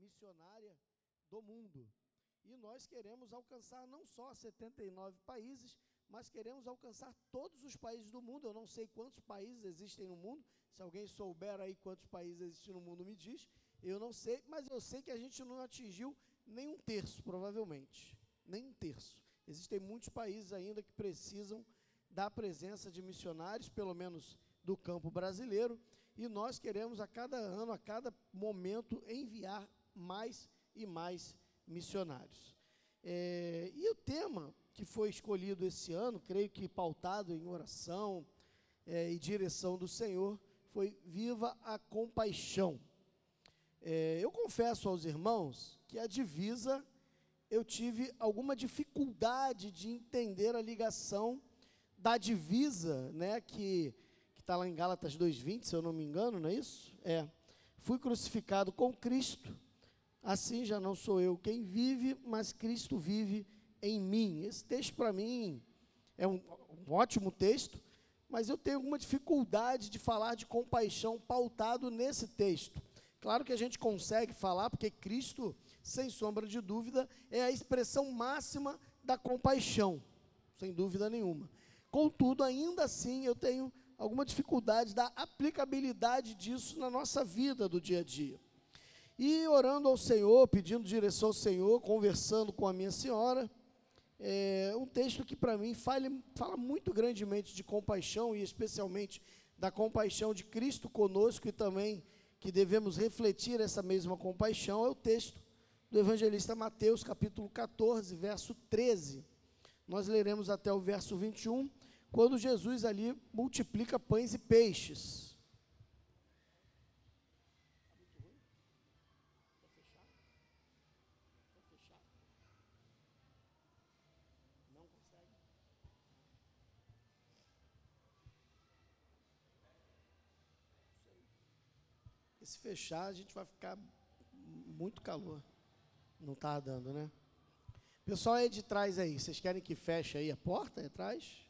missionária do mundo. E nós queremos alcançar não só 79 países, mas queremos alcançar todos os países do mundo. Eu não sei quantos países existem no mundo. Se alguém souber aí quantos países existem no mundo, me diz. Eu não sei, mas eu sei que a gente não atingiu nem um terço, provavelmente. Nem um terço. Existem muitos países ainda que precisam da presença de missionários, pelo menos do campo brasileiro, e nós queremos a cada ano, a cada momento, enviar mais e mais missionários. É, e o tema que foi escolhido esse ano, creio que pautado em oração é, e direção do Senhor, foi Viva a Compaixão. É, eu confesso aos irmãos que a divisa eu tive alguma dificuldade de entender a ligação da divisa, né, que está lá em Gálatas 2,20, se eu não me engano, não é isso? É. Fui crucificado com Cristo, assim já não sou eu quem vive, mas Cristo vive em mim. Esse texto para mim é um, um ótimo texto, mas eu tenho alguma dificuldade de falar de compaixão pautado nesse texto. Claro que a gente consegue falar, porque Cristo, sem sombra de dúvida, é a expressão máxima da compaixão, sem dúvida nenhuma. Contudo, ainda assim, eu tenho alguma dificuldade da aplicabilidade disso na nossa vida do dia a dia. E orando ao Senhor, pedindo direção ao Senhor, conversando com a minha senhora, é um texto que para mim fala, fala muito grandemente de compaixão e especialmente da compaixão de Cristo conosco e também que devemos refletir essa mesma compaixão, é o texto do evangelista Mateus, capítulo 14, verso 13. Nós leremos até o verso 21, quando Jesus ali multiplica pães e peixes. se fechar, a gente vai ficar muito calor. Não está dando, né? Pessoal aí de trás aí, vocês querem que feche aí a porta atrás?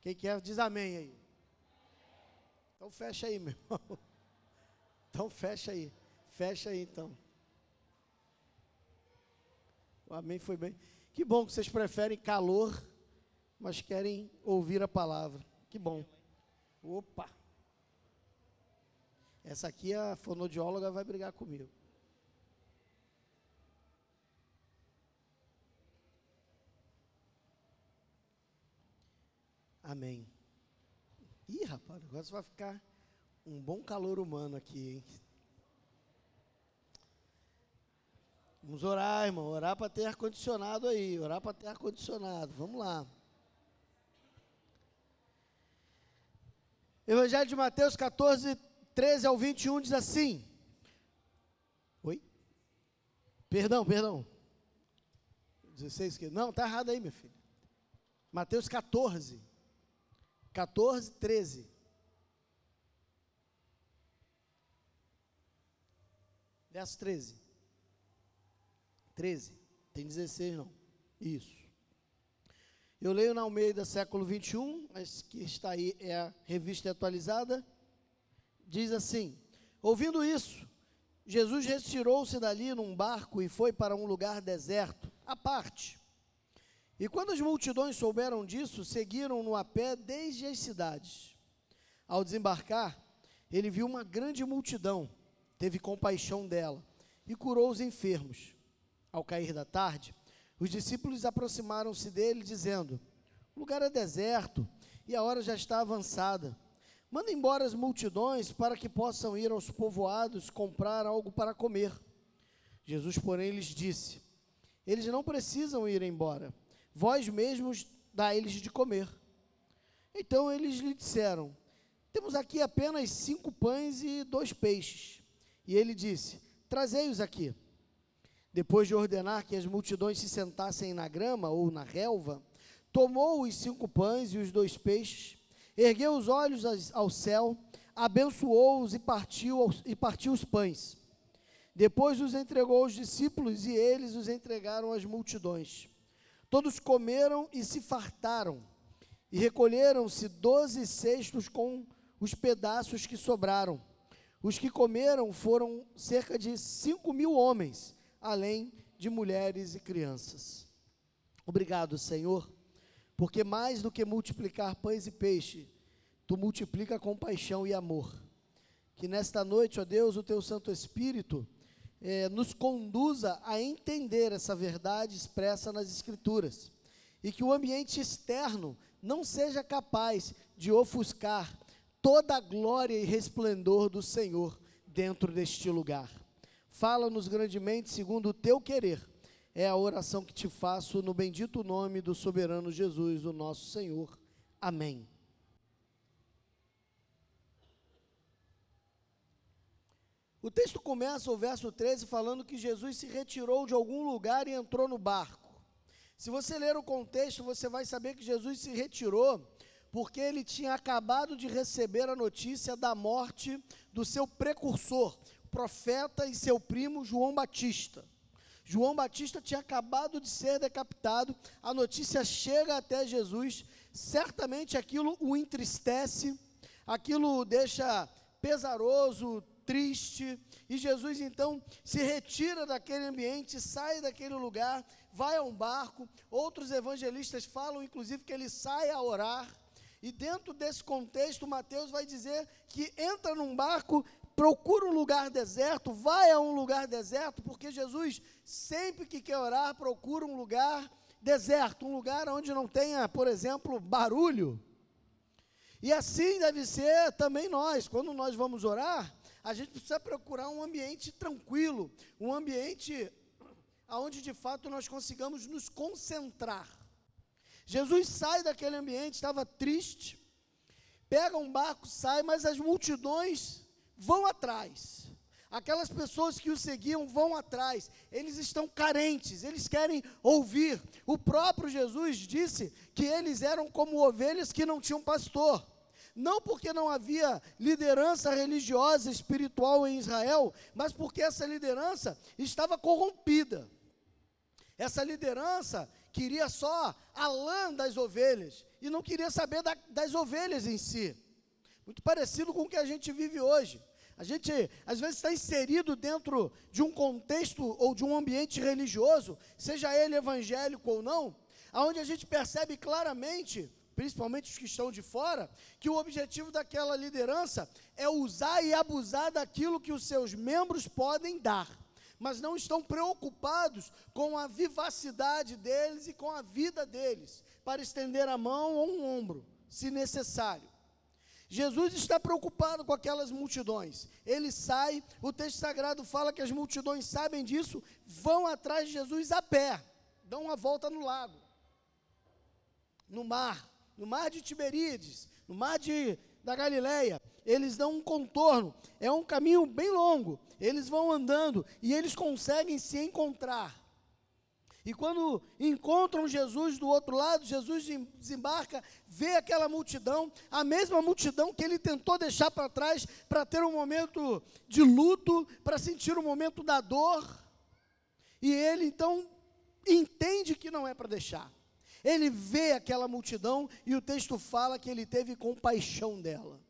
Quem quer, diz amém aí. Então fecha aí, meu irmão. Então fecha aí. Fecha aí então. O amém foi bem. Que bom que vocês preferem calor, mas querem ouvir a palavra. Que bom. Opa! Essa aqui a fonodióloga vai brigar comigo. Amém. Ih, rapaz, agora negócio vai ficar um bom calor humano aqui, hein? Vamos orar, irmão. Orar para ter ar-condicionado aí. Orar para ter ar-condicionado. Vamos lá. Evangelho de Mateus 14, 13 ao 21 diz assim. Oi? Perdão, perdão. 16 que não, tá errado aí, meu filho. Mateus 14. 14, 13. Verso 13. 13. Tem 16 não. Isso. Eu leio na Almeida século 21, mas que está aí é a revista atualizada diz assim: Ouvindo isso, Jesus retirou-se dali num barco e foi para um lugar deserto, à parte. E quando as multidões souberam disso, seguiram-no a pé desde as cidades. Ao desembarcar, ele viu uma grande multidão, teve compaixão dela e curou os enfermos. Ao cair da tarde, os discípulos aproximaram-se dele, dizendo: O lugar é deserto e a hora já está avançada. Manda embora as multidões para que possam ir aos povoados comprar algo para comer. Jesus, porém, lhes disse: Eles não precisam ir embora, vós mesmos dá-lhes de comer. Então eles lhe disseram: Temos aqui apenas cinco pães e dois peixes. E ele disse: Trazei-os aqui. Depois de ordenar que as multidões se sentassem na grama ou na relva, tomou os cinco pães e os dois peixes ergueu os olhos ao céu, abençoou-os e partiu, e partiu os pães. Depois os entregou aos discípulos e eles os entregaram às multidões. Todos comeram e se fartaram, e recolheram-se doze cestos com os pedaços que sobraram. Os que comeram foram cerca de 5 mil homens, além de mulheres e crianças. Obrigado, Senhor, porque mais do que multiplicar pães e peixe, tu multiplica compaixão e amor. Que nesta noite, ó Deus, o teu Santo Espírito eh, nos conduza a entender essa verdade expressa nas Escrituras e que o ambiente externo não seja capaz de ofuscar toda a glória e resplendor do Senhor dentro deste lugar. Fala-nos grandemente segundo o teu querer. É a oração que te faço no bendito nome do soberano Jesus, o nosso Senhor. Amém. O texto começa, o verso 13, falando que Jesus se retirou de algum lugar e entrou no barco. Se você ler o contexto, você vai saber que Jesus se retirou porque ele tinha acabado de receber a notícia da morte do seu precursor, profeta e seu primo João Batista. João Batista tinha acabado de ser decapitado, a notícia chega até Jesus, certamente aquilo o entristece, aquilo o deixa pesaroso, triste, e Jesus então se retira daquele ambiente, sai daquele lugar, vai a um barco. Outros evangelistas falam, inclusive, que ele sai a orar. E dentro desse contexto, Mateus vai dizer que entra num barco, procura um lugar deserto, vai a um lugar deserto, porque Jesus, sempre que quer orar, procura um lugar deserto, um lugar onde não tenha, por exemplo, barulho. E assim deve ser também nós, quando nós vamos orar, a gente precisa procurar um ambiente tranquilo, um ambiente onde de fato nós consigamos nos concentrar. Jesus sai daquele ambiente, estava triste, pega um barco, sai, mas as multidões vão atrás. Aquelas pessoas que o seguiam vão atrás, eles estão carentes, eles querem ouvir. O próprio Jesus disse que eles eram como ovelhas que não tinham pastor. Não porque não havia liderança religiosa, espiritual em Israel, mas porque essa liderança estava corrompida. Essa liderança queria só a lã das ovelhas e não queria saber da, das ovelhas em si. Muito parecido com o que a gente vive hoje. A gente, às vezes, está inserido dentro de um contexto ou de um ambiente religioso, seja ele evangélico ou não, aonde a gente percebe claramente, principalmente os que estão de fora, que o objetivo daquela liderança é usar e abusar daquilo que os seus membros podem dar mas não estão preocupados com a vivacidade deles e com a vida deles, para estender a mão ou um ombro, se necessário. Jesus está preocupado com aquelas multidões. Ele sai, o texto sagrado fala que as multidões sabem disso, vão atrás de Jesus a pé, dão uma volta no lago, no mar, no mar de Tiberíades, no mar de, da Galileia. Eles dão um contorno, é um caminho bem longo, eles vão andando e eles conseguem se encontrar. E quando encontram Jesus do outro lado, Jesus desembarca, vê aquela multidão, a mesma multidão que ele tentou deixar para trás para ter um momento de luto, para sentir o um momento da dor. E ele então entende que não é para deixar. Ele vê aquela multidão e o texto fala que ele teve compaixão dela.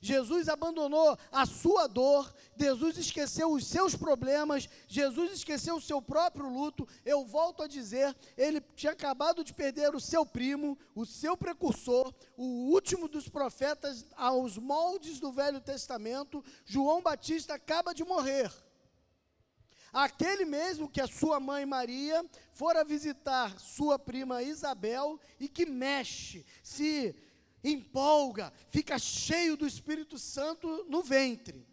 Jesus abandonou a sua dor, Jesus esqueceu os seus problemas, Jesus esqueceu o seu próprio luto. Eu volto a dizer, ele tinha acabado de perder o seu primo, o seu precursor, o último dos profetas aos moldes do Velho Testamento. João Batista acaba de morrer. Aquele mesmo que a sua mãe Maria fora visitar sua prima Isabel e que mexe, se empolga, fica cheio do Espírito Santo no ventre.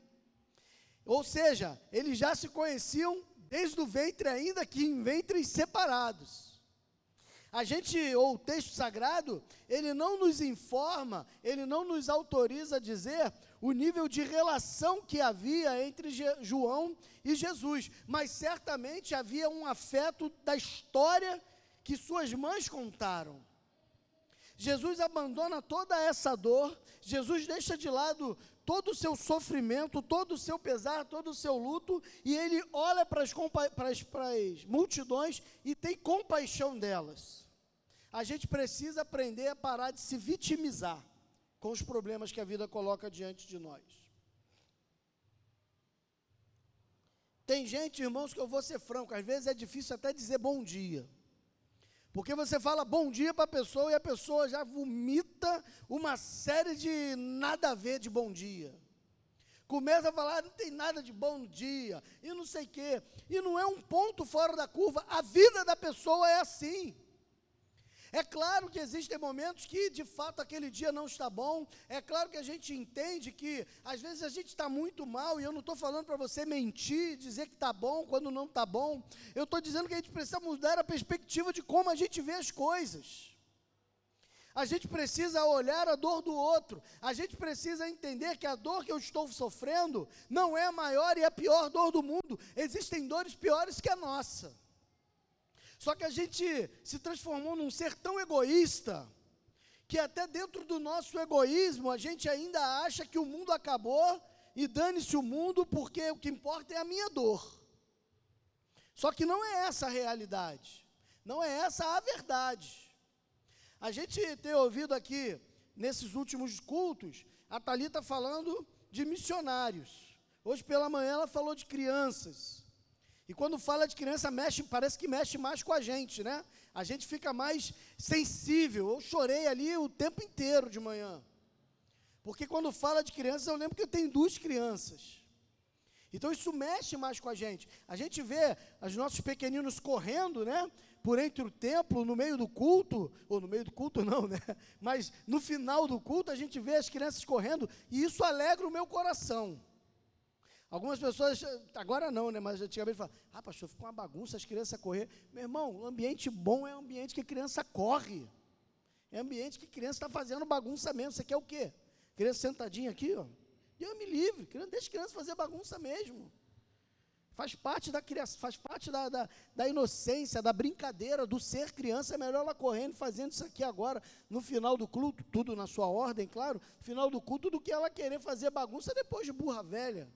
Ou seja, eles já se conheciam desde o ventre, ainda que em ventres separados. A gente, ou o texto sagrado, ele não nos informa, ele não nos autoriza a dizer o nível de relação que havia entre João e Jesus, mas certamente havia um afeto da história que suas mães contaram. Jesus abandona toda essa dor, Jesus deixa de lado todo o seu sofrimento, todo o seu pesar, todo o seu luto, e ele olha para as, para as, para as multidões e tem compaixão delas. A gente precisa aprender a parar de se vitimizar com os problemas que a vida coloca diante de nós. Tem gente, irmãos, que eu vou ser franco, às vezes é difícil até dizer bom dia. Porque você fala bom dia para a pessoa e a pessoa já vomita uma série de nada a ver de bom dia. Começa a falar, não tem nada de bom dia, e não sei o quê. E não é um ponto fora da curva, a vida da pessoa é assim. É claro que existem momentos que de fato aquele dia não está bom. É claro que a gente entende que às vezes a gente está muito mal, e eu não estou falando para você mentir, dizer que está bom quando não está bom. Eu estou dizendo que a gente precisa mudar a perspectiva de como a gente vê as coisas. A gente precisa olhar a dor do outro. A gente precisa entender que a dor que eu estou sofrendo não é a maior e a pior dor do mundo. Existem dores piores que a nossa. Só que a gente se transformou num ser tão egoísta que até dentro do nosso egoísmo a gente ainda acha que o mundo acabou e dane-se o mundo porque o que importa é a minha dor. Só que não é essa a realidade. Não é essa a verdade. A gente tem ouvido aqui nesses últimos cultos a Talita falando de missionários. Hoje pela manhã ela falou de crianças. E quando fala de criança, mexe, parece que mexe mais com a gente, né? A gente fica mais sensível. Eu chorei ali o tempo inteiro de manhã. Porque quando fala de crianças, eu lembro que eu tenho duas crianças. Então isso mexe mais com a gente. A gente vê os nossos pequeninos correndo, né? Por entre o templo, no meio do culto, ou no meio do culto não, né? Mas no final do culto a gente vê as crianças correndo e isso alegra o meu coração. Algumas pessoas, agora não, né? Mas antigamente falavam, ah, pastor, ficou uma bagunça as crianças correr. Meu irmão, ambiente bom é ambiente que a criança corre. É ambiente que a criança está fazendo bagunça mesmo. Você quer o quê? Criança sentadinha aqui, ó. Deus me livre, deixa criança fazer bagunça mesmo. Faz parte da criança, faz parte da, da, da, inocência, da brincadeira, do ser criança. É melhor ela correndo, fazendo isso aqui agora, no final do culto, tudo na sua ordem, claro, final do culto, do que ela querer fazer bagunça depois de burra velha.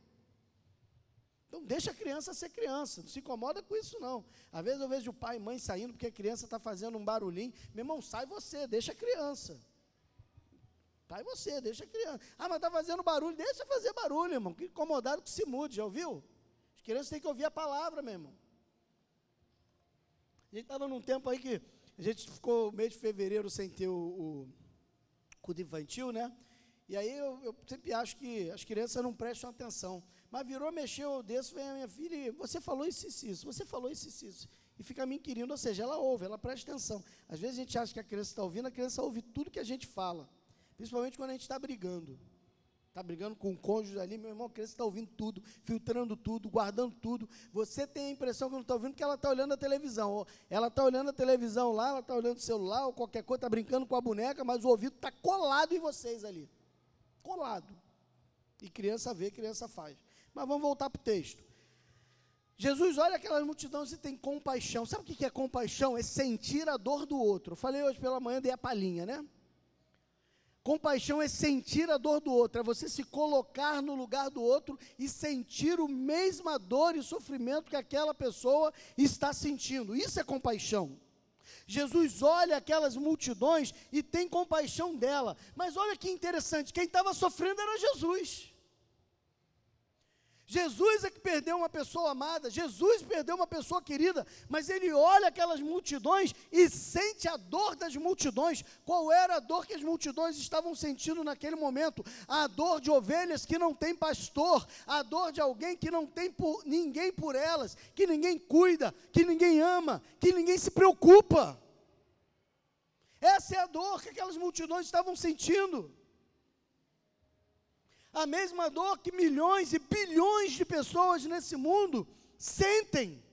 Então deixa a criança ser criança, não se incomoda com isso não. Às vezes eu vejo o pai e mãe saindo porque a criança está fazendo um barulhinho. Meu irmão, sai você, deixa a criança. Sai você, deixa a criança. Ah, mas está fazendo barulho, deixa fazer barulho, irmão. Que incomodado que se mude, já ouviu? As crianças têm que ouvir a palavra, meu irmão. A gente estava num tempo aí que a gente ficou mês de fevereiro sem ter o, o infantil, né? E aí eu, eu sempre acho que as crianças não prestam atenção. Mas virou, mexeu, desse, vem a minha filha e você falou isso, isso, isso, você falou isso, isso, isso. E fica me inquirindo, ou seja, ela ouve, ela presta atenção. Às vezes a gente acha que a criança está ouvindo, a criança ouve tudo que a gente fala. Principalmente quando a gente está brigando. Está brigando com o cônjuge ali, meu irmão, a criança está ouvindo tudo, filtrando tudo, guardando tudo. Você tem a impressão que não está ouvindo porque ela está olhando a televisão. Ela está olhando a televisão lá, ela está olhando o celular, ou qualquer coisa, está brincando com a boneca, mas o ouvido está colado em vocês ali. Colado. E criança vê, criança faz. Mas vamos voltar para o texto. Jesus olha aquelas multidões e tem compaixão. Sabe o que é compaixão? É sentir a dor do outro. Falei hoje pela manhã, dei a palhinha, né? Compaixão é sentir a dor do outro, é você se colocar no lugar do outro e sentir o mesma dor e sofrimento que aquela pessoa está sentindo. Isso é compaixão. Jesus olha aquelas multidões e tem compaixão dela. Mas olha que interessante, quem estava sofrendo era Jesus. Jesus é que perdeu uma pessoa amada, Jesus perdeu uma pessoa querida, mas ele olha aquelas multidões e sente a dor das multidões. Qual era a dor que as multidões estavam sentindo naquele momento? A dor de ovelhas que não tem pastor, a dor de alguém que não tem por, ninguém por elas, que ninguém cuida, que ninguém ama, que ninguém se preocupa. Essa é a dor que aquelas multidões estavam sentindo a mesma dor que milhões e bilhões de pessoas nesse mundo sentem.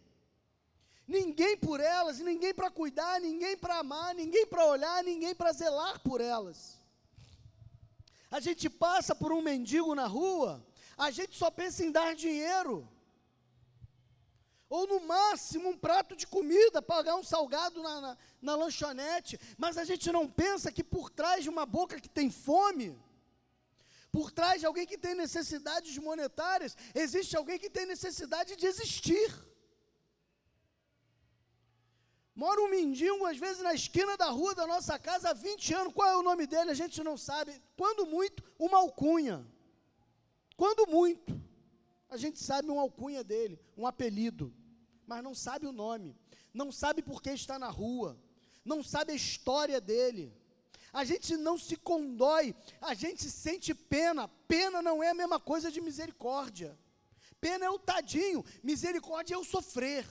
Ninguém por elas, ninguém para cuidar, ninguém para amar, ninguém para olhar, ninguém para zelar por elas. A gente passa por um mendigo na rua, a gente só pensa em dar dinheiro. Ou no máximo um prato de comida, pagar um salgado na, na, na lanchonete, mas a gente não pensa que por trás de uma boca que tem fome, por trás de alguém que tem necessidades monetárias, existe alguém que tem necessidade de existir. Mora um mendigo, às vezes, na esquina da rua da nossa casa há 20 anos. Qual é o nome dele? A gente não sabe. Quando muito, uma alcunha. Quando muito. A gente sabe um alcunha dele, um apelido, mas não sabe o nome, não sabe por que está na rua, não sabe a história dele. A gente não se condói, a gente sente pena. Pena não é a mesma coisa de misericórdia. Pena é o tadinho, misericórdia é o sofrer.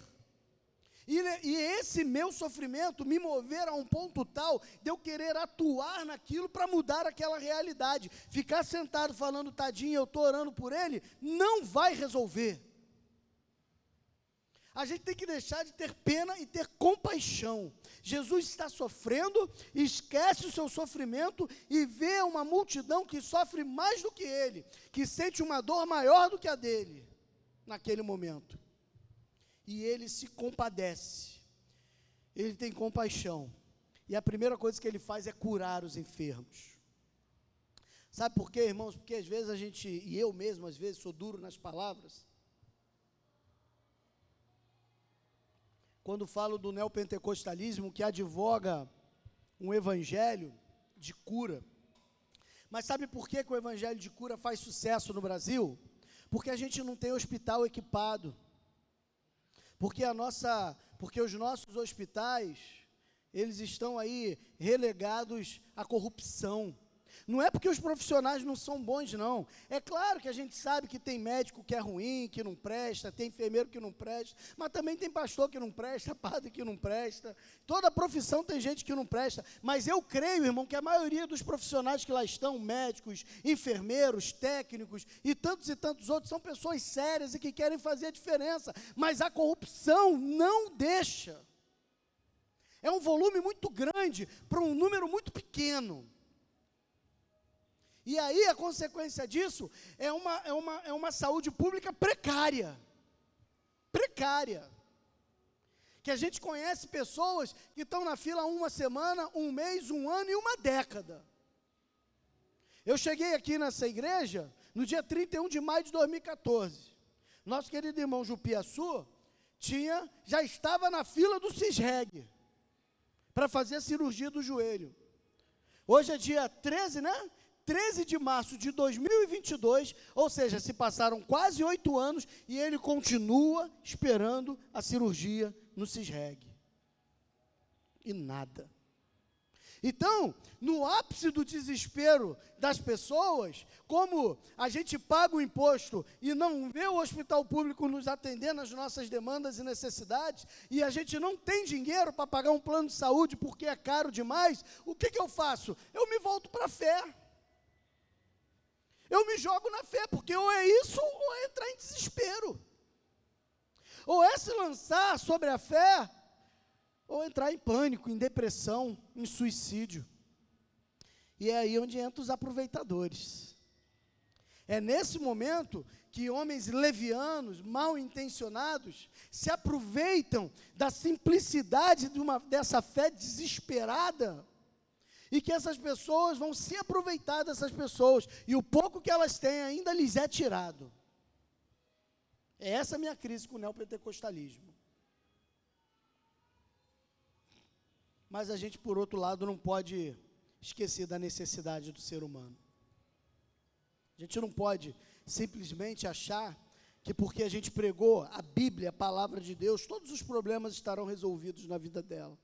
E, e, esse meu sofrimento me mover a um ponto tal de eu querer atuar naquilo para mudar aquela realidade. Ficar sentado falando, tadinho, eu estou orando por ele, não vai resolver. A gente tem que deixar de ter pena e ter compaixão. Jesus está sofrendo, esquece o seu sofrimento e vê uma multidão que sofre mais do que ele, que sente uma dor maior do que a dele naquele momento e ele se compadece. Ele tem compaixão. E a primeira coisa que ele faz é curar os enfermos. Sabe por quê, irmãos? Porque às vezes a gente, e eu mesmo às vezes sou duro nas palavras. Quando falo do neopentecostalismo que advoga um evangelho de cura. Mas sabe por que, que o evangelho de cura faz sucesso no Brasil? Porque a gente não tem hospital equipado. Porque a nossa, porque os nossos hospitais, eles estão aí relegados à corrupção. Não é porque os profissionais não são bons, não. É claro que a gente sabe que tem médico que é ruim, que não presta, tem enfermeiro que não presta, mas também tem pastor que não presta, padre que não presta. Toda profissão tem gente que não presta. Mas eu creio, irmão, que a maioria dos profissionais que lá estão, médicos, enfermeiros, técnicos e tantos e tantos outros, são pessoas sérias e que querem fazer a diferença. Mas a corrupção não deixa. É um volume muito grande para um número muito pequeno. E aí a consequência disso é uma, é uma, é uma saúde pública precária. Precária. Que a gente conhece pessoas que estão na fila uma semana, um mês, um ano e uma década. Eu cheguei aqui nessa igreja no dia 31 de maio de 2014. Nosso querido irmão Jupiaçu tinha, já estava na fila do CISREG para fazer a cirurgia do joelho. Hoje é dia 13, né? 13 de março de 2022, ou seja, se passaram quase oito anos e ele continua esperando a cirurgia no CISREG. E nada. Então, no ápice do desespero das pessoas, como a gente paga o imposto e não vê o hospital público nos atendendo às nossas demandas e necessidades, e a gente não tem dinheiro para pagar um plano de saúde porque é caro demais, o que, que eu faço? Eu me volto para a fé. Eu me jogo na fé, porque ou é isso ou é entrar em desespero. Ou é se lançar sobre a fé, ou entrar em pânico, em depressão, em suicídio. E é aí onde entram os aproveitadores. É nesse momento que homens levianos, mal intencionados, se aproveitam da simplicidade de uma, dessa fé desesperada e que essas pessoas vão se aproveitar dessas pessoas, e o pouco que elas têm ainda lhes é tirado. É essa a minha crise com o neopentecostalismo. Mas a gente, por outro lado, não pode esquecer da necessidade do ser humano. A gente não pode simplesmente achar que porque a gente pregou a Bíblia, a palavra de Deus, todos os problemas estarão resolvidos na vida dela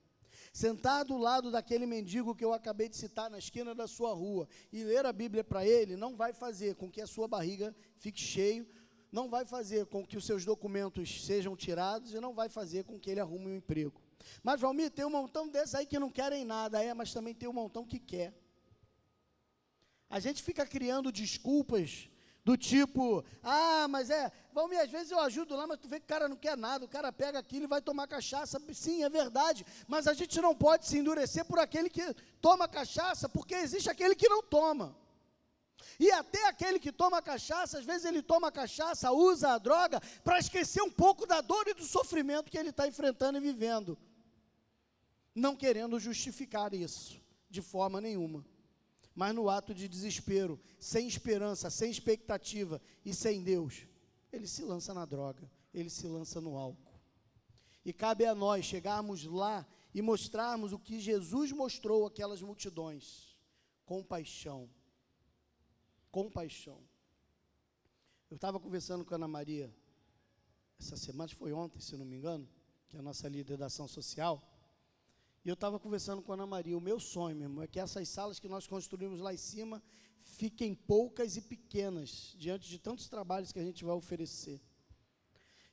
sentar do lado daquele mendigo que eu acabei de citar na esquina da sua rua e ler a Bíblia para ele, não vai fazer com que a sua barriga fique cheio, não vai fazer com que os seus documentos sejam tirados e não vai fazer com que ele arrume um emprego. Mas, Valmir, tem um montão desses aí que não querem nada, é, mas também tem um montão que quer. A gente fica criando desculpas do tipo, ah, mas é, Valmir, às vezes eu ajudo lá, mas tu vê que o cara não quer nada, o cara pega aquilo e vai tomar cachaça. Sim, é verdade, mas a gente não pode se endurecer por aquele que toma cachaça, porque existe aquele que não toma. E até aquele que toma cachaça, às vezes ele toma cachaça, usa a droga, para esquecer um pouco da dor e do sofrimento que ele está enfrentando e vivendo. Não querendo justificar isso, de forma nenhuma mas no ato de desespero, sem esperança, sem expectativa e sem Deus, ele se lança na droga, ele se lança no álcool. E cabe a nós chegarmos lá e mostrarmos o que Jesus mostrou àquelas multidões: compaixão. Compaixão. Eu estava conversando com a Ana Maria essa semana, foi ontem, se não me engano, que é a nossa líder da ação social. E eu estava conversando com a Ana Maria. O meu sonho, meu irmão, é que essas salas que nós construímos lá em cima fiquem poucas e pequenas, diante de tantos trabalhos que a gente vai oferecer.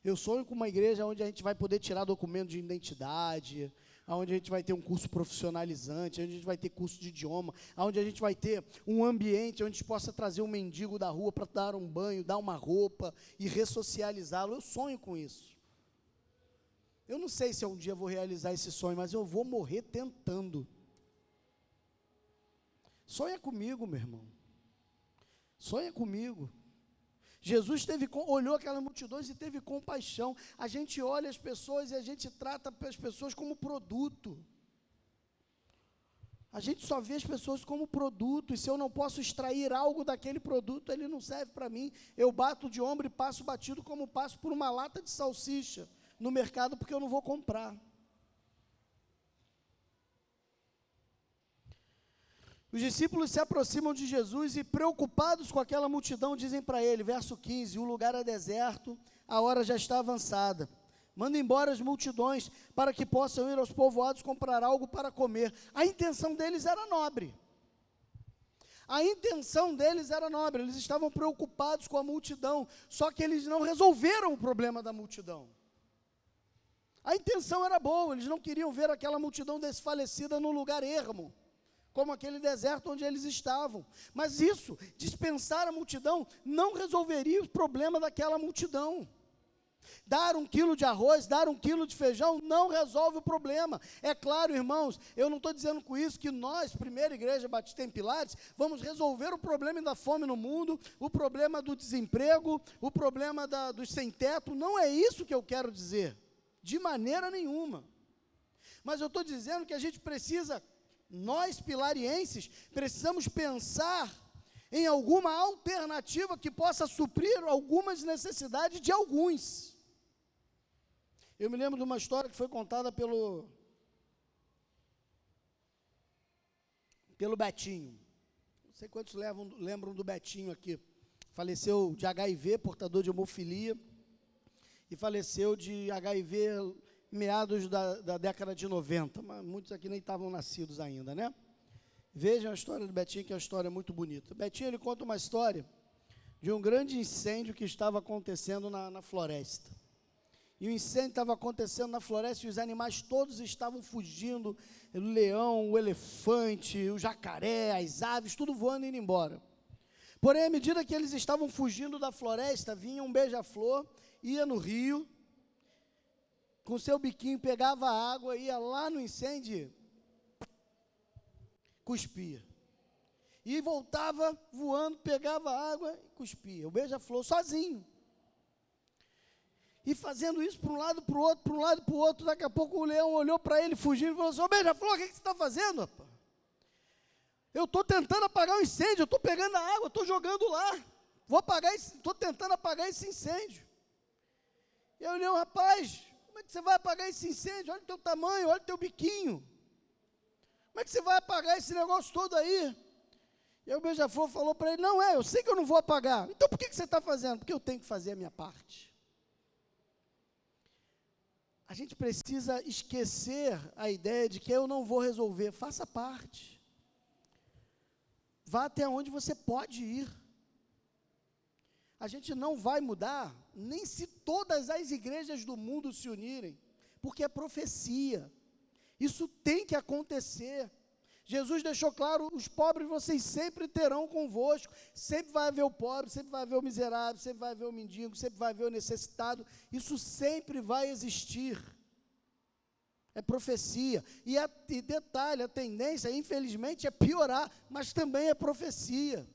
Eu sonho com uma igreja onde a gente vai poder tirar documento de identidade, onde a gente vai ter um curso profissionalizante, onde a gente vai ter curso de idioma, onde a gente vai ter um ambiente onde a gente possa trazer um mendigo da rua para dar um banho, dar uma roupa e ressocializá-lo. Eu sonho com isso. Eu não sei se um dia vou realizar esse sonho, mas eu vou morrer tentando. Sonha comigo, meu irmão. Sonha comigo. Jesus teve, olhou aquelas multidões e teve compaixão. A gente olha as pessoas e a gente trata as pessoas como produto. A gente só vê as pessoas como produto, e se eu não posso extrair algo daquele produto, ele não serve para mim. Eu bato de ombro e passo batido como passo por uma lata de salsicha no mercado porque eu não vou comprar. Os discípulos se aproximam de Jesus e, preocupados com aquela multidão, dizem para ele, verso 15: O lugar é deserto, a hora já está avançada. Manda embora as multidões para que possam ir aos povoados comprar algo para comer. A intenção deles era nobre. A intenção deles era nobre, eles estavam preocupados com a multidão, só que eles não resolveram o problema da multidão. A intenção era boa, eles não queriam ver aquela multidão desfalecida no lugar ermo como aquele deserto onde eles estavam. Mas isso, dispensar a multidão, não resolveria o problema daquela multidão. Dar um quilo de arroz, dar um quilo de feijão, não resolve o problema. É claro, irmãos, eu não estou dizendo com isso que nós, primeira igreja Batista em Pilares, vamos resolver o problema da fome no mundo, o problema do desemprego, o problema da, dos sem-teto. Não é isso que eu quero dizer, de maneira nenhuma. Mas eu estou dizendo que a gente precisa nós pilarienses precisamos pensar em alguma alternativa que possa suprir algumas necessidades de alguns. Eu me lembro de uma história que foi contada pelo pelo Betinho. Não sei quantos levam, lembram do Betinho aqui. Faleceu de HIV, portador de hemofilia, e faleceu de HIV meados da, da década de 90, mas muitos aqui nem estavam nascidos ainda, né? Vejam a história do Betinho, que é uma história muito bonita. Betinho, ele conta uma história de um grande incêndio que estava acontecendo na, na floresta. E o incêndio estava acontecendo na floresta e os animais todos estavam fugindo, o leão, o elefante, o jacaré, as aves, tudo voando e indo embora. Porém, à medida que eles estavam fugindo da floresta, vinha um beija-flor, ia no rio, com seu biquinho, pegava a água, ia lá no incêndio, cuspia. E voltava voando, pegava a água e cuspia. O beija-flor sozinho. E fazendo isso para um lado, para o outro, para um lado, para o outro. Daqui a pouco o leão olhou para ele fugindo e falou assim: Ô beija-flor, o que, que você está fazendo, rapaz? Eu estou tentando apagar o incêndio, eu estou pegando a água, estou jogando lá. Vou apagar, estou tentando apagar esse incêndio. E eu olhei, rapaz, é que você vai apagar esse incêndio? Olha o teu tamanho, olha o teu biquinho. Como é que você vai apagar esse negócio todo aí? E aí o beija-flor falou para ele: Não é, eu sei que eu não vou apagar. Então por que, que você está fazendo? Porque eu tenho que fazer a minha parte. A gente precisa esquecer a ideia de que eu não vou resolver. Faça parte. Vá até onde você pode ir. A gente não vai mudar nem se todas as igrejas do mundo se unirem, porque é profecia. Isso tem que acontecer. Jesus deixou claro: os pobres vocês sempre terão convosco. Sempre vai haver o pobre, sempre vai haver o miserável, sempre vai haver o mendigo, sempre vai haver o necessitado. Isso sempre vai existir. É profecia. E, a, e detalhe: a tendência, infelizmente, é piorar, mas também é profecia.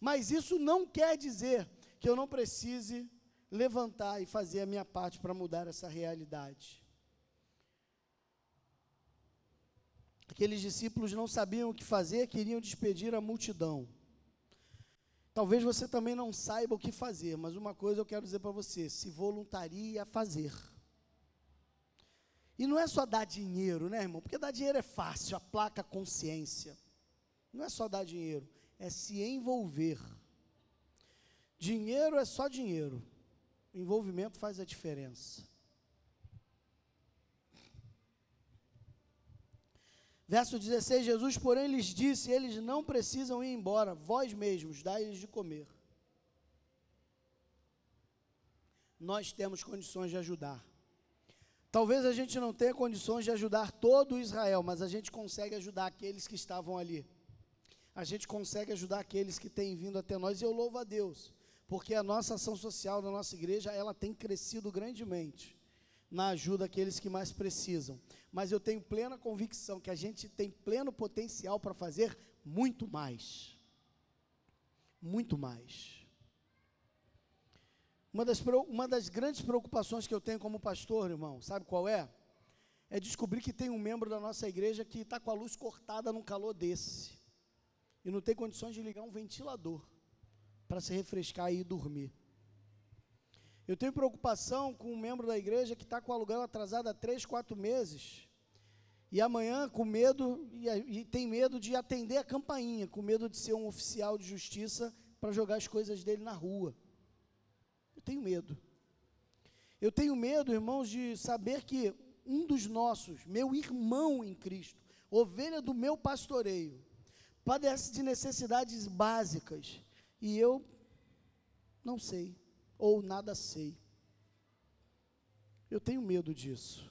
Mas isso não quer dizer que eu não precise levantar e fazer a minha parte para mudar essa realidade. Aqueles discípulos não sabiam o que fazer, queriam despedir a multidão. Talvez você também não saiba o que fazer, mas uma coisa eu quero dizer para você: se voluntarie a fazer. E não é só dar dinheiro, né, irmão? Porque dar dinheiro é fácil, aplaca a consciência. Não é só dar dinheiro, é se envolver. Dinheiro é só dinheiro. O envolvimento faz a diferença. Verso 16: Jesus, porém, lhes disse: Eles não precisam ir embora, vós mesmos dai-lhes de comer. Nós temos condições de ajudar. Talvez a gente não tenha condições de ajudar todo Israel, mas a gente consegue ajudar aqueles que estavam ali. A gente consegue ajudar aqueles que têm vindo até nós, e eu louvo a Deus, porque a nossa ação social da nossa igreja, ela tem crescido grandemente na ajuda àqueles que mais precisam. Mas eu tenho plena convicção que a gente tem pleno potencial para fazer muito mais. Muito mais. Uma das, uma das grandes preocupações que eu tenho como pastor, irmão, sabe qual é? É descobrir que tem um membro da nossa igreja que está com a luz cortada num calor desse. E não tem condições de ligar um ventilador para se refrescar e ir dormir. Eu tenho preocupação com um membro da igreja que está com o aluguel atrasado há três, quatro meses. E amanhã, com medo, e, e, tem medo de atender a campainha, com medo de ser um oficial de justiça para jogar as coisas dele na rua. Eu tenho medo. Eu tenho medo, irmãos, de saber que um dos nossos, meu irmão em Cristo, ovelha do meu pastoreio, padece de necessidades básicas e eu não sei, ou nada sei. Eu tenho medo disso,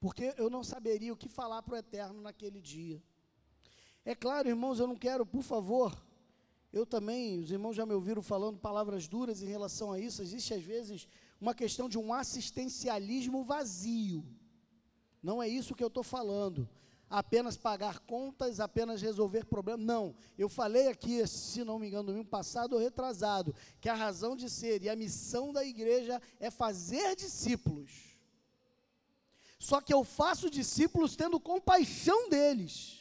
porque eu não saberia o que falar para o eterno naquele dia. É claro, irmãos, eu não quero, por favor, eu também, os irmãos já me ouviram falando palavras duras em relação a isso. Existe às vezes uma questão de um assistencialismo vazio. Não é isso que eu estou falando. Apenas pagar contas, apenas resolver problemas. Não. Eu falei aqui, se não me engano, no domingo passado ou retrasado, que a razão de ser e a missão da igreja é fazer discípulos. Só que eu faço discípulos tendo compaixão deles.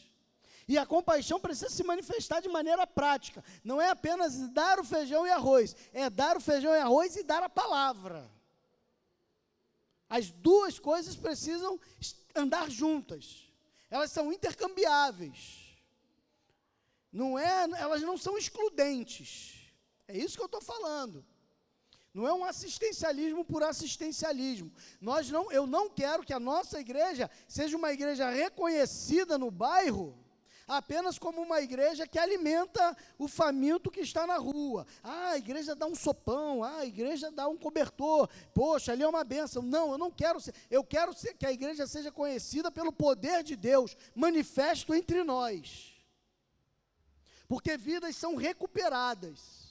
E a compaixão precisa se manifestar de maneira prática. Não é apenas dar o feijão e arroz, é dar o feijão e arroz e dar a palavra. As duas coisas precisam andar juntas. Elas são intercambiáveis. Não é, elas não são excludentes. É isso que eu estou falando. Não é um assistencialismo por assistencialismo. Nós não, eu não quero que a nossa igreja seja uma igreja reconhecida no bairro apenas como uma igreja que alimenta o faminto que está na rua. Ah, a igreja dá um sopão, ah, a igreja dá um cobertor. Poxa, ali é uma benção. Não, eu não quero ser, eu quero ser, que a igreja seja conhecida pelo poder de Deus manifesto entre nós. Porque vidas são recuperadas.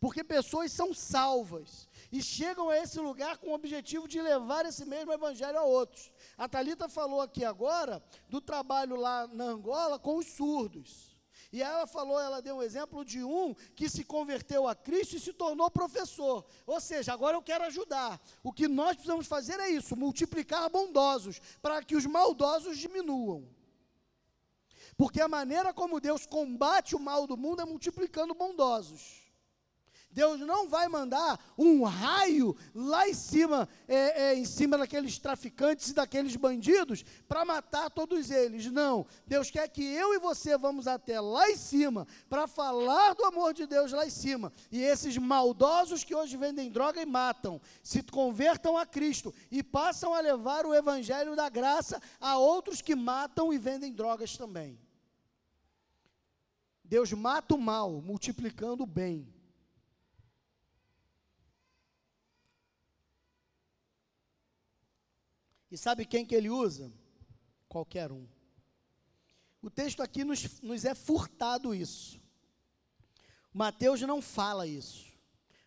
Porque pessoas são salvas e chegam a esse lugar com o objetivo de levar esse mesmo evangelho a outros. A Talita falou aqui agora do trabalho lá na Angola com os surdos. E ela falou, ela deu um exemplo de um que se converteu a Cristo e se tornou professor. Ou seja, agora eu quero ajudar. O que nós precisamos fazer é isso: multiplicar bondosos, para que os maldosos diminuam. Porque a maneira como Deus combate o mal do mundo é multiplicando bondosos. Deus não vai mandar um raio lá em cima, é, é, em cima daqueles traficantes e daqueles bandidos, para matar todos eles. Não. Deus quer que eu e você vamos até lá em cima, para falar do amor de Deus lá em cima. E esses maldosos que hoje vendem droga e matam, se convertam a Cristo e passam a levar o evangelho da graça a outros que matam e vendem drogas também. Deus mata o mal, multiplicando o bem. E sabe quem que ele usa? Qualquer um. O texto aqui nos, nos é furtado isso. Mateus não fala isso.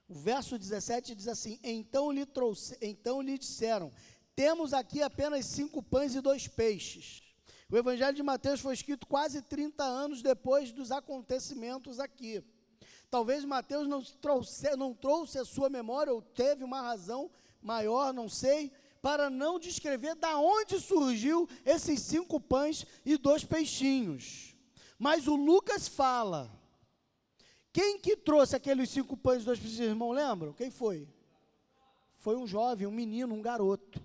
O verso 17 diz assim: Então lhe, trouxe, então lhe disseram: Temos aqui apenas cinco pães e dois peixes. O Evangelho de Mateus foi escrito quase 30 anos depois dos acontecimentos aqui. Talvez Mateus não trouxe, não trouxe a sua memória, ou teve uma razão maior, não sei, para não descrever da onde surgiu esses cinco pães e dois peixinhos. Mas o Lucas fala. Quem que trouxe aqueles cinco pães e dois peixinhos, irmão, lembram? Quem foi? Foi um jovem, um menino, um garoto.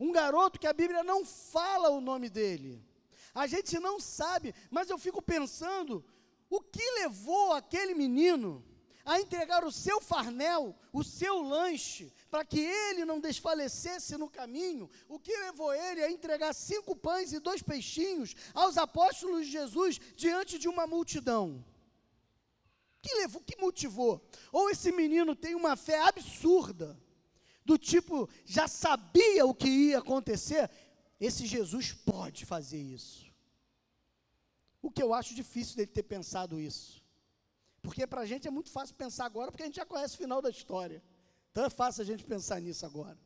Um garoto que a Bíblia não fala o nome dele. A gente não sabe, mas eu fico pensando, o que levou aquele menino a entregar o seu farnel, o seu lanche, para que ele não desfalecesse no caminho, o que levou ele a entregar cinco pães e dois peixinhos aos apóstolos de Jesus diante de uma multidão? que levou, que motivou? Ou esse menino tem uma fé absurda, do tipo, já sabia o que ia acontecer, esse Jesus pode fazer isso. O que eu acho difícil dele ter pensado isso. Porque para a gente é muito fácil pensar agora, porque a gente já conhece o final da história. Então é fácil a gente pensar nisso agora.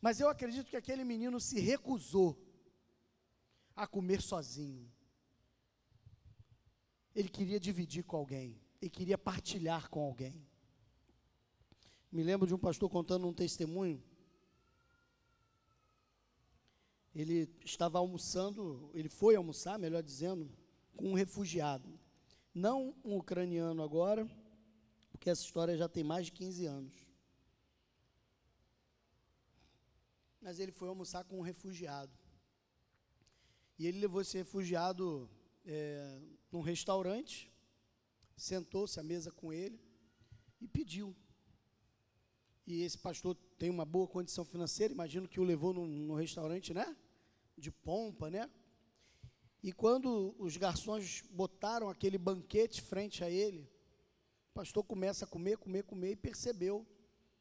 Mas eu acredito que aquele menino se recusou a comer sozinho. Ele queria dividir com alguém. Ele queria partilhar com alguém. Me lembro de um pastor contando um testemunho ele estava almoçando, ele foi almoçar, melhor dizendo, com um refugiado. Não um ucraniano agora, porque essa história já tem mais de 15 anos. Mas ele foi almoçar com um refugiado. E ele levou esse refugiado é, num restaurante, sentou-se à mesa com ele e pediu. E esse pastor tem uma boa condição financeira, imagino que o levou no, no restaurante, né? de pompa, né? E quando os garçons botaram aquele banquete frente a ele, o pastor começa a comer, comer, comer e percebeu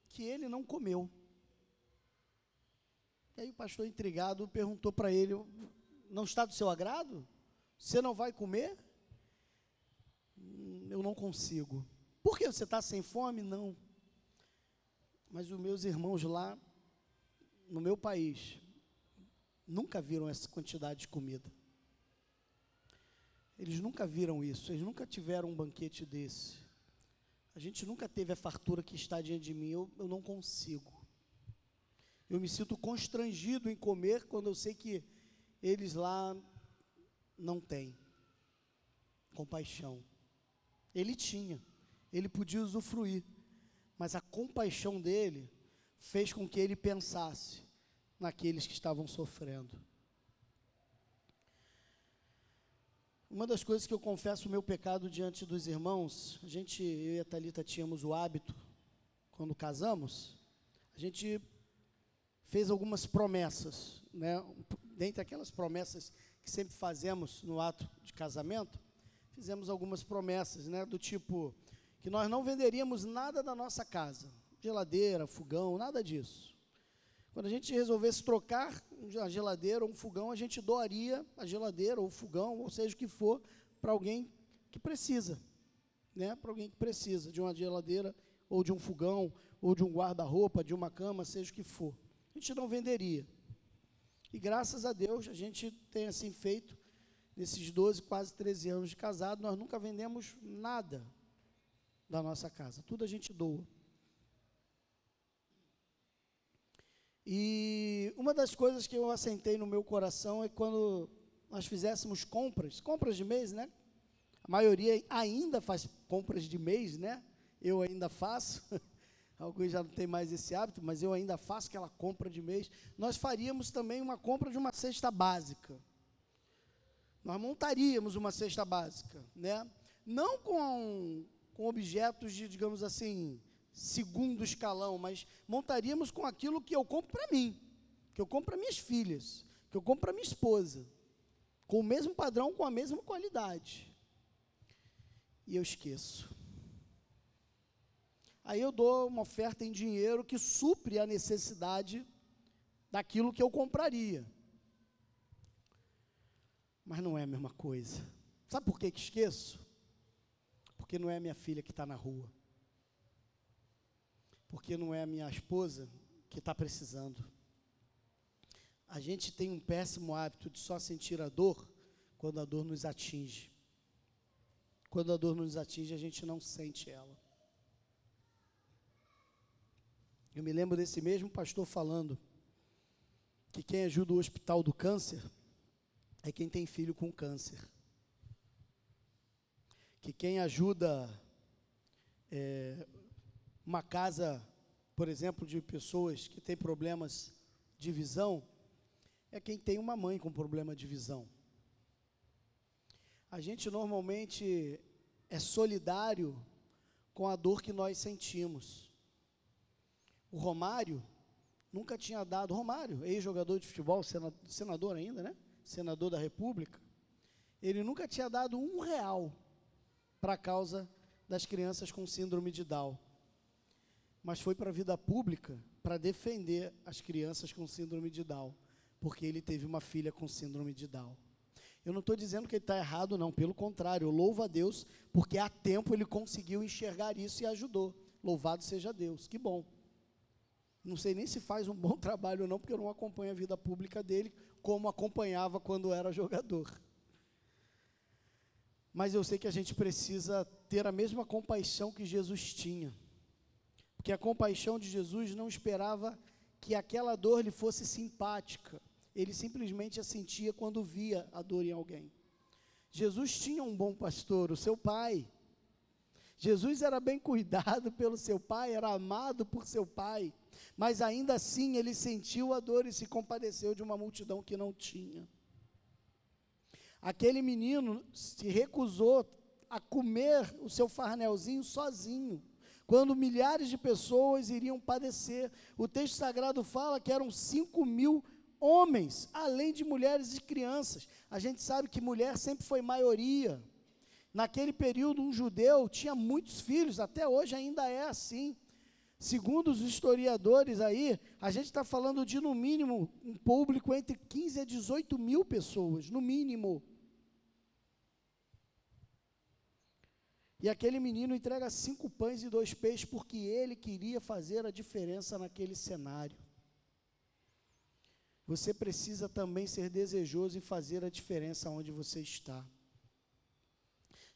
que ele não comeu. E aí o pastor intrigado perguntou para ele: Não está do seu agrado? Você não vai comer? Hum, eu não consigo. Por que você está sem fome? Não. Mas os meus irmãos lá, no meu país, nunca viram essa quantidade de comida. Eles nunca viram isso, eles nunca tiveram um banquete desse. A gente nunca teve a fartura que está diante de mim, eu, eu não consigo. Eu me sinto constrangido em comer quando eu sei que eles lá não têm compaixão. Ele tinha, ele podia usufruir, mas a compaixão dele fez com que ele pensasse: naqueles que estavam sofrendo. Uma das coisas que eu confesso o meu pecado diante dos irmãos, a gente, eu e a Thalita tínhamos o hábito, quando casamos, a gente fez algumas promessas, né? Dentre aquelas promessas que sempre fazemos no ato de casamento, fizemos algumas promessas, né? Do tipo, que nós não venderíamos nada da nossa casa, geladeira, fogão, nada disso. Quando a gente resolvesse trocar a geladeira ou um fogão, a gente doaria a geladeira ou o fogão, ou seja o que for, para alguém que precisa, né? Para alguém que precisa de uma geladeira ou de um fogão ou de um guarda-roupa, de uma cama, seja o que for. A gente não venderia. E graças a Deus a gente tem assim feito nesses 12, quase 13 anos de casado, nós nunca vendemos nada da nossa casa. Tudo a gente doa. E uma das coisas que eu assentei no meu coração é quando nós fizéssemos compras, compras de mês, né? A maioria ainda faz compras de mês, né? Eu ainda faço. Alguns já não têm mais esse hábito, mas eu ainda faço aquela compra de mês. Nós faríamos também uma compra de uma cesta básica. Nós montaríamos uma cesta básica, né? Não com, com objetos de, digamos assim, segundo escalão, mas montaríamos com aquilo que eu compro para mim, que eu compro para minhas filhas, que eu compro para minha esposa, com o mesmo padrão, com a mesma qualidade. E eu esqueço. Aí eu dou uma oferta em dinheiro que supre a necessidade daquilo que eu compraria. Mas não é a mesma coisa. Sabe por que, que esqueço? Porque não é minha filha que está na rua porque não é a minha esposa que está precisando. A gente tem um péssimo hábito de só sentir a dor quando a dor nos atinge. Quando a dor nos atinge, a gente não sente ela. Eu me lembro desse mesmo pastor falando que quem ajuda o hospital do câncer é quem tem filho com câncer. Que quem ajuda é, uma casa, por exemplo, de pessoas que têm problemas de visão, é quem tem uma mãe com problema de visão. A gente normalmente é solidário com a dor que nós sentimos. O Romário nunca tinha dado, Romário, ex-jogador de futebol, senador ainda, né? Senador da República, ele nunca tinha dado um real para a causa das crianças com síndrome de Down. Mas foi para a vida pública para defender as crianças com síndrome de Down, porque ele teve uma filha com síndrome de Down. Eu não estou dizendo que ele está errado, não, pelo contrário, eu louvo a Deus, porque há tempo ele conseguiu enxergar isso e ajudou. Louvado seja Deus, que bom. Não sei nem se faz um bom trabalho ou não, porque eu não acompanho a vida pública dele como acompanhava quando era jogador. Mas eu sei que a gente precisa ter a mesma compaixão que Jesus tinha. Porque a compaixão de Jesus não esperava que aquela dor lhe fosse simpática. Ele simplesmente a sentia quando via a dor em alguém. Jesus tinha um bom pastor, o seu pai. Jesus era bem cuidado pelo seu pai, era amado por seu pai, mas ainda assim ele sentiu a dor e se compadeceu de uma multidão que não tinha. Aquele menino se recusou a comer o seu farnelzinho sozinho quando milhares de pessoas iriam padecer. O texto sagrado fala que eram cinco mil homens, além de mulheres e crianças. A gente sabe que mulher sempre foi maioria. Naquele período, um judeu tinha muitos filhos, até hoje ainda é assim. Segundo os historiadores aí, a gente está falando de, no mínimo, um público entre 15 a 18 mil pessoas, no mínimo. E aquele menino entrega cinco pães e dois peixes porque ele queria fazer a diferença naquele cenário. Você precisa também ser desejoso em fazer a diferença onde você está.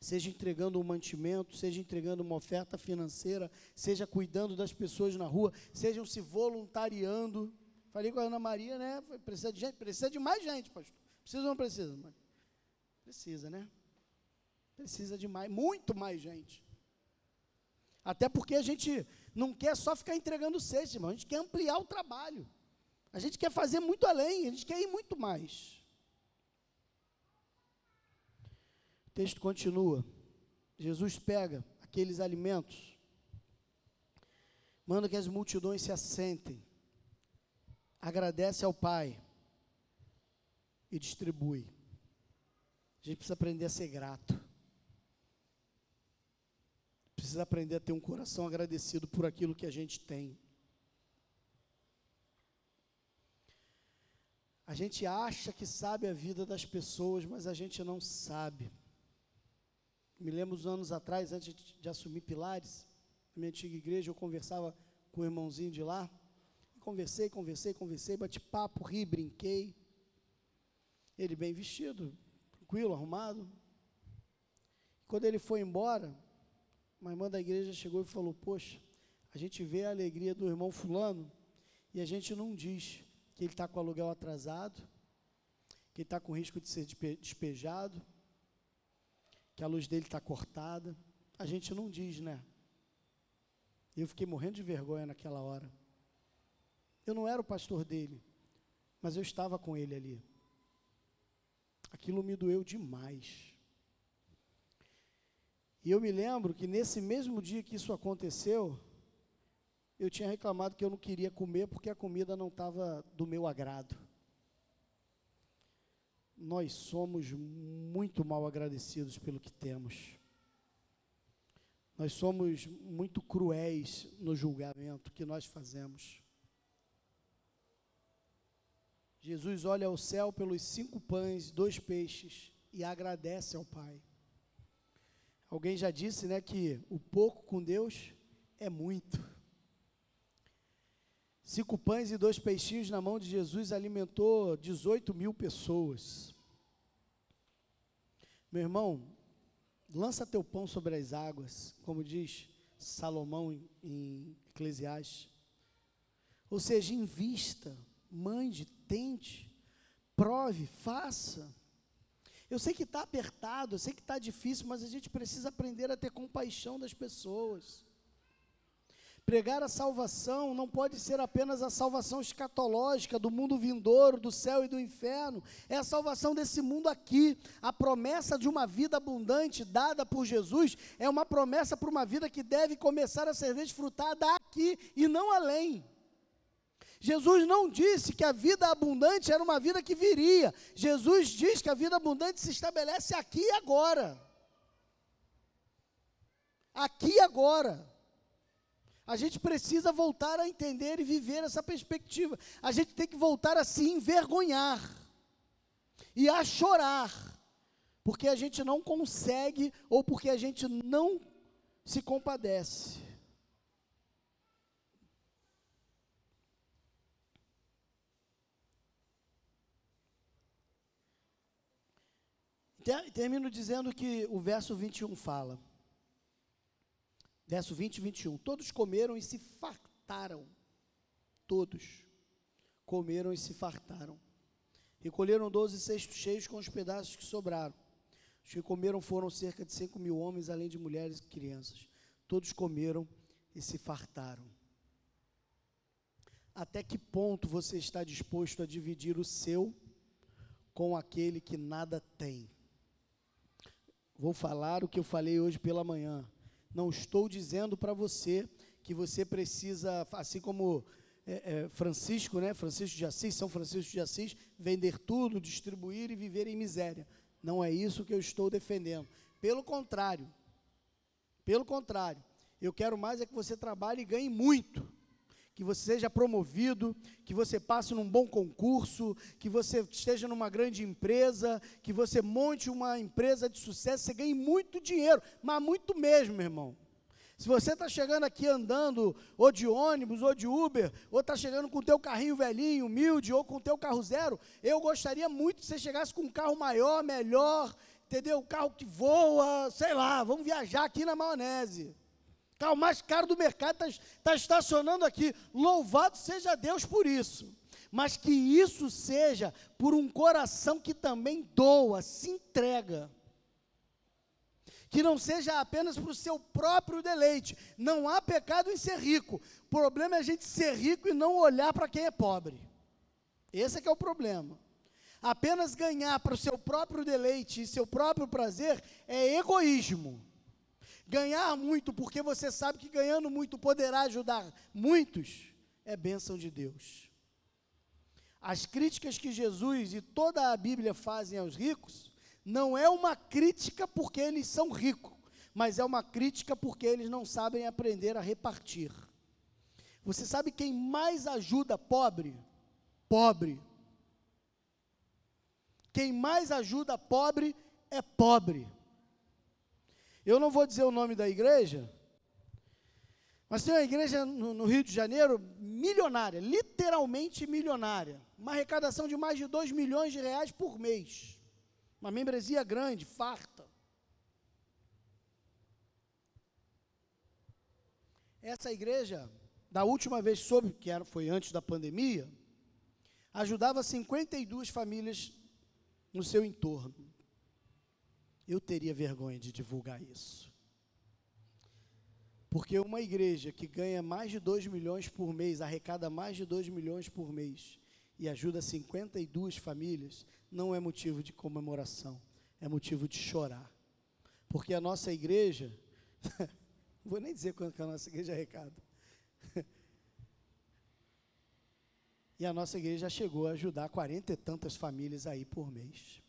Seja entregando um mantimento, seja entregando uma oferta financeira, seja cuidando das pessoas na rua, sejam se voluntariando. Falei com a Ana Maria, né? Precisa de gente, precisa de mais gente, pastor. Precisa ou não precisa? Precisa, né? Precisa de mais, muito mais gente. Até porque a gente não quer só ficar entregando cesta, irmão. A gente quer ampliar o trabalho. A gente quer fazer muito além, a gente quer ir muito mais. O texto continua. Jesus pega aqueles alimentos, manda que as multidões se assentem, agradece ao Pai e distribui. A gente precisa aprender a ser grato precisa aprender a ter um coração agradecido por aquilo que a gente tem. A gente acha que sabe a vida das pessoas, mas a gente não sabe. Me lembro uns anos atrás, antes de assumir Pilares, na minha antiga igreja, eu conversava com o irmãozinho de lá. Conversei, conversei, conversei, bati papo, ri, brinquei. Ele bem vestido, tranquilo, arrumado. Quando ele foi embora, uma irmã da igreja chegou e falou: Poxa, a gente vê a alegria do irmão Fulano e a gente não diz que ele está com o aluguel atrasado, que ele está com risco de ser despejado, que a luz dele está cortada. A gente não diz, né? Eu fiquei morrendo de vergonha naquela hora. Eu não era o pastor dele, mas eu estava com ele ali. Aquilo me doeu demais. E eu me lembro que nesse mesmo dia que isso aconteceu, eu tinha reclamado que eu não queria comer porque a comida não estava do meu agrado. Nós somos muito mal agradecidos pelo que temos. Nós somos muito cruéis no julgamento que nós fazemos. Jesus olha ao céu pelos cinco pães, dois peixes e agradece ao Pai. Alguém já disse, né, que o pouco com Deus é muito. Cinco pães e dois peixinhos na mão de Jesus alimentou 18 mil pessoas. Meu irmão, lança teu pão sobre as águas, como diz Salomão em, em Eclesiastes. Ou seja, invista, mande, tente, prove, faça. Eu sei que está apertado, eu sei que está difícil, mas a gente precisa aprender a ter compaixão das pessoas. Pregar a salvação não pode ser apenas a salvação escatológica do mundo vindouro, do céu e do inferno. É a salvação desse mundo aqui. A promessa de uma vida abundante dada por Jesus é uma promessa para uma vida que deve começar a ser desfrutada aqui e não além. Jesus não disse que a vida abundante era uma vida que viria. Jesus diz que a vida abundante se estabelece aqui e agora. Aqui e agora. A gente precisa voltar a entender e viver essa perspectiva. A gente tem que voltar a se envergonhar e a chorar, porque a gente não consegue ou porque a gente não se compadece. Termino dizendo que o verso 21 fala. Verso 20 e 21. Todos comeram e se fartaram. Todos comeram e se fartaram. Recolheram doze cestos cheios com os pedaços que sobraram. Os que comeram foram cerca de cinco mil homens, além de mulheres e crianças. Todos comeram e se fartaram. Até que ponto você está disposto a dividir o seu com aquele que nada tem? Vou falar o que eu falei hoje pela manhã. Não estou dizendo para você que você precisa, assim como é, é, Francisco, né? Francisco de Assis, São Francisco de Assis, vender tudo, distribuir e viver em miséria. Não é isso que eu estou defendendo. Pelo contrário, pelo contrário, eu quero mais é que você trabalhe e ganhe muito que você seja promovido, que você passe num bom concurso, que você esteja numa grande empresa, que você monte uma empresa de sucesso, você ganhe muito dinheiro, mas muito mesmo, meu irmão. Se você está chegando aqui andando, ou de ônibus, ou de Uber, ou está chegando com o teu carrinho velhinho, humilde, ou com o teu carro zero, eu gostaria muito que você chegasse com um carro maior, melhor, entendeu? Um carro que voa, sei lá, vamos viajar aqui na maionese. Carro mais caro do mercado está tá estacionando aqui. Louvado seja Deus por isso. Mas que isso seja por um coração que também doa, se entrega. Que não seja apenas para o seu próprio deleite. Não há pecado em ser rico. O problema é a gente ser rico e não olhar para quem é pobre. Esse é que é o problema. Apenas ganhar para o seu próprio deleite e seu próprio prazer é egoísmo. Ganhar muito, porque você sabe que ganhando muito poderá ajudar muitos, é bênção de Deus. As críticas que Jesus e toda a Bíblia fazem aos ricos, não é uma crítica porque eles são ricos, mas é uma crítica porque eles não sabem aprender a repartir. Você sabe quem mais ajuda pobre? Pobre. Quem mais ajuda pobre é pobre. Eu não vou dizer o nome da igreja, mas tem uma igreja no, no, Rio de Janeiro milionária, literalmente milionária. Uma arrecadação de mais de 2 milhões de reais por mês. Uma membresia grande, farta. Essa igreja, da última vez soube, que era, foi antes da pandemia, ajudava 52 famílias no seu entorno eu teria vergonha de divulgar isso. Porque uma igreja que ganha mais de 2 milhões por mês, arrecada mais de 2 milhões por mês e ajuda 52 famílias, não é motivo de comemoração, é motivo de chorar. Porque a nossa igreja, não vou nem dizer quanto que a nossa igreja arrecada. e a nossa igreja chegou a ajudar quarenta e tantas famílias aí por mês.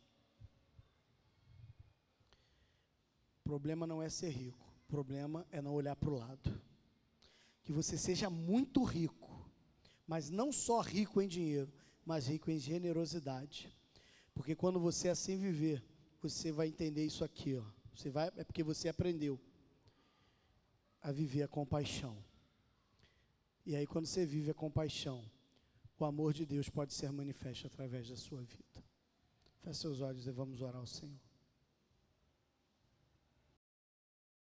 Problema não é ser rico, o problema é não olhar para o lado. Que você seja muito rico, mas não só rico em dinheiro, mas rico em generosidade. Porque quando você assim viver, você vai entender isso aqui, ó. Você vai, é porque você aprendeu a viver a compaixão. E aí, quando você vive a compaixão, o amor de Deus pode ser manifesto através da sua vida. Feche seus olhos e vamos orar ao Senhor.